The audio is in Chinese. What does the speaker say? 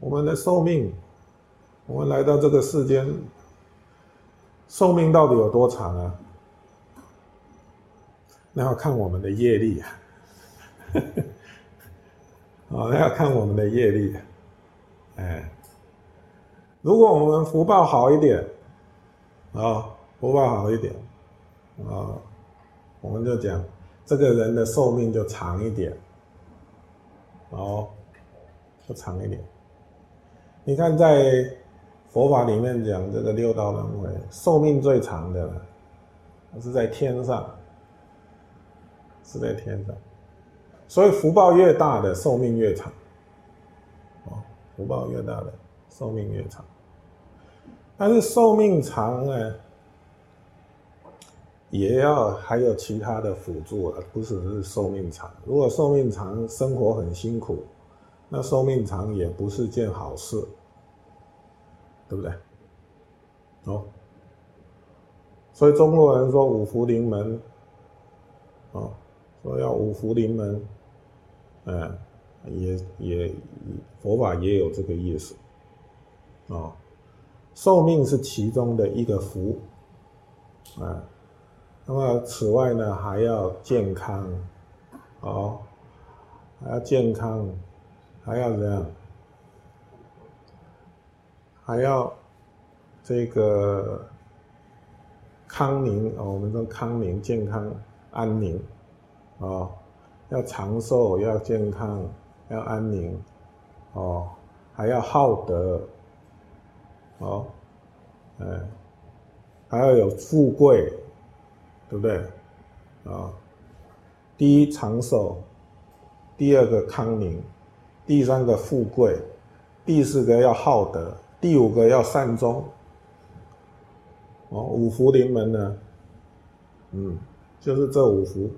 我们的寿命，我们来到这个世间，寿命到底有多长啊？那要看我们的业力啊，哦，那要看我们的业力，哎，如果我们福报好一点，啊，福报好一点，啊，我们就讲这个人的寿命就长一点，哦，就长一点。你看在佛法里面讲这个六道轮回，寿命最长的，是在天上。是在天上，所以福报越大的寿命越长，哦，福报越大的寿命越长。但是寿命长呢，也要还有其他的辅助啊，不只是寿命长。如果寿命长，生活很辛苦，那寿命长也不是件好事，对不对？哦，所以中国人说五福临门，哦。说要五福临门，嗯，也也佛法也有这个意思，啊，寿命是其中的一个福，啊，那么此外呢还要健康，哦，还要健康，还要怎样？还要这个康宁哦，我们说康宁、健康、安宁。哦，要长寿，要健康，要安宁，哦，还要好德，哦，哎，还要有富贵，对不对？啊，第一长寿，第二个康宁，第三个富贵，第四个要好德，第五个要善终，哦，五福临门呢，嗯，就是这五福。